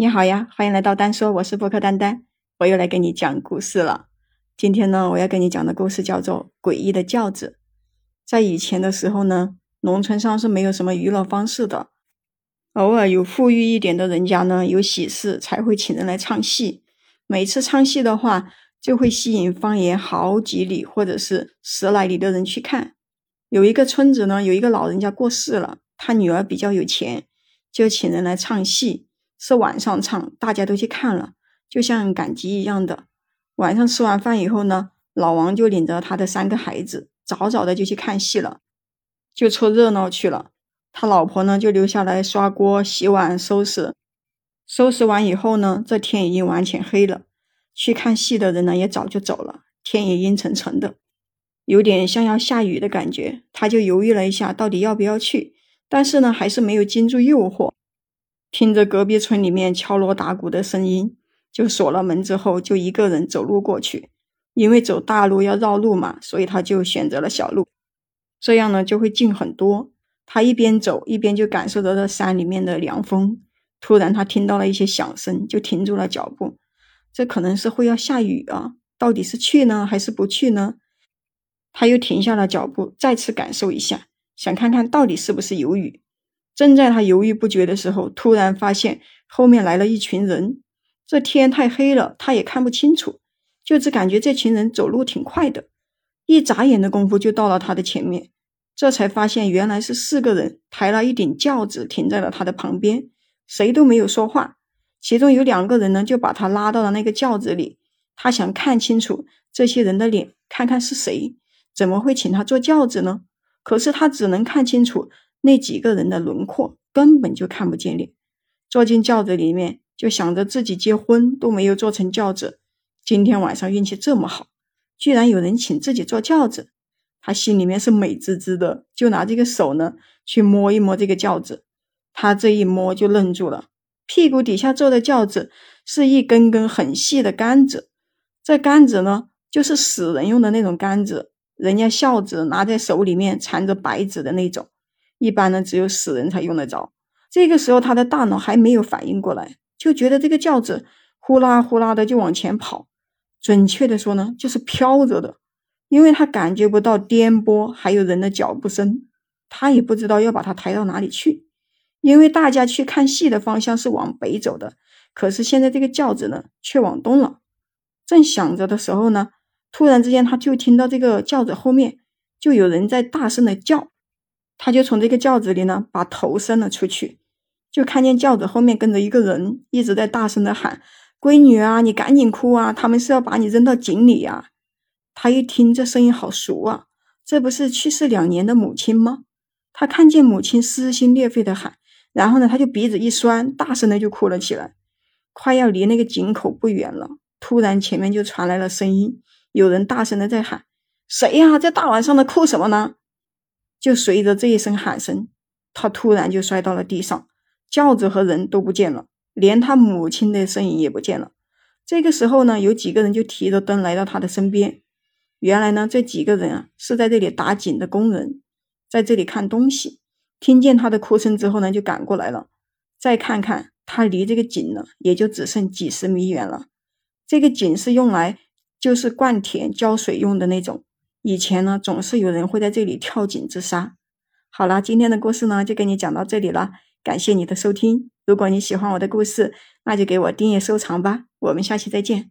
你好呀，欢迎来到丹说，我是播客丹丹，我又来给你讲故事了。今天呢，我要跟你讲的故事叫做《诡异的轿子》。在以前的时候呢，农村上是没有什么娱乐方式的，偶尔有富裕一点的人家呢，有喜事才会请人来唱戏。每次唱戏的话，就会吸引方圆好几里或者是十来里的人去看。有一个村子呢，有一个老人家过世了，他女儿比较有钱，就请人来唱戏。是晚上唱，大家都去看了，就像赶集一样的。晚上吃完饭以后呢，老王就领着他的三个孩子，早早的就去看戏了，就凑热闹去了。他老婆呢，就留下来刷锅、洗碗、收拾。收拾完以后呢，这天已经完全黑了。去看戏的人呢，也早就走了，天也阴沉沉的，有点像要下雨的感觉。他就犹豫了一下，到底要不要去，但是呢，还是没有经住诱惑。听着隔壁村里面敲锣打鼓的声音，就锁了门之后，就一个人走路过去。因为走大路要绕路嘛，所以他就选择了小路，这样呢就会近很多。他一边走一边就感受着这山里面的凉风。突然他听到了一些响声，就停住了脚步。这可能是会要下雨啊，到底是去呢还是不去呢？他又停下了脚步，再次感受一下，想看看到底是不是有雨。正在他犹豫不决的时候，突然发现后面来了一群人。这天太黑了，他也看不清楚，就只感觉这群人走路挺快的，一眨眼的功夫就到了他的前面。这才发现原来是四个人抬了一顶轿子停在了他的旁边，谁都没有说话。其中有两个人呢，就把他拉到了那个轿子里。他想看清楚这些人的脸，看看是谁，怎么会请他坐轿子呢？可是他只能看清楚。那几个人的轮廓根本就看不见脸，坐进轿子里面就想着自己结婚都没有坐成轿子，今天晚上运气这么好，居然有人请自己坐轿子，他心里面是美滋滋的，就拿这个手呢去摸一摸这个轿子，他这一摸就愣住了，屁股底下坐的轿子是一根根很细的杆子，这杆子呢就是死人用的那种杆子，人家孝子拿在手里面缠着白纸的那种。一般呢，只有死人才用得着。这个时候，他的大脑还没有反应过来，就觉得这个轿子呼啦呼啦的就往前跑。准确的说呢，就是飘着的，因为他感觉不到颠簸，还有人的脚步声，他也不知道要把它抬到哪里去。因为大家去看戏的方向是往北走的，可是现在这个轿子呢，却往东了。正想着的时候呢，突然之间，他就听到这个轿子后面就有人在大声的叫。他就从这个轿子里呢，把头伸了出去，就看见轿子后面跟着一个人，一直在大声的喊：“闺女啊，你赶紧哭啊，他们是要把你扔到井里呀！”他一听这声音好熟啊，这不是去世两年的母亲吗？他看见母亲撕心裂肺的喊，然后呢，他就鼻子一酸，大声的就哭了起来。快要离那个井口不远了，突然前面就传来了声音，有人大声的在喊：“谁呀？这大晚上的哭什么呢？”就随着这一声喊声，他突然就摔到了地上，轿子和人都不见了，连他母亲的身影也不见了。这个时候呢，有几个人就提着灯来到他的身边。原来呢，这几个人啊是在这里打井的工人，在这里看东西。听见他的哭声之后呢，就赶过来了。再看看他离这个井呢，也就只剩几十米远了。这个井是用来就是灌田浇水用的那种。以前呢，总是有人会在这里跳井自杀。好了，今天的故事呢，就跟你讲到这里了。感谢你的收听。如果你喜欢我的故事，那就给我订阅收藏吧。我们下期再见。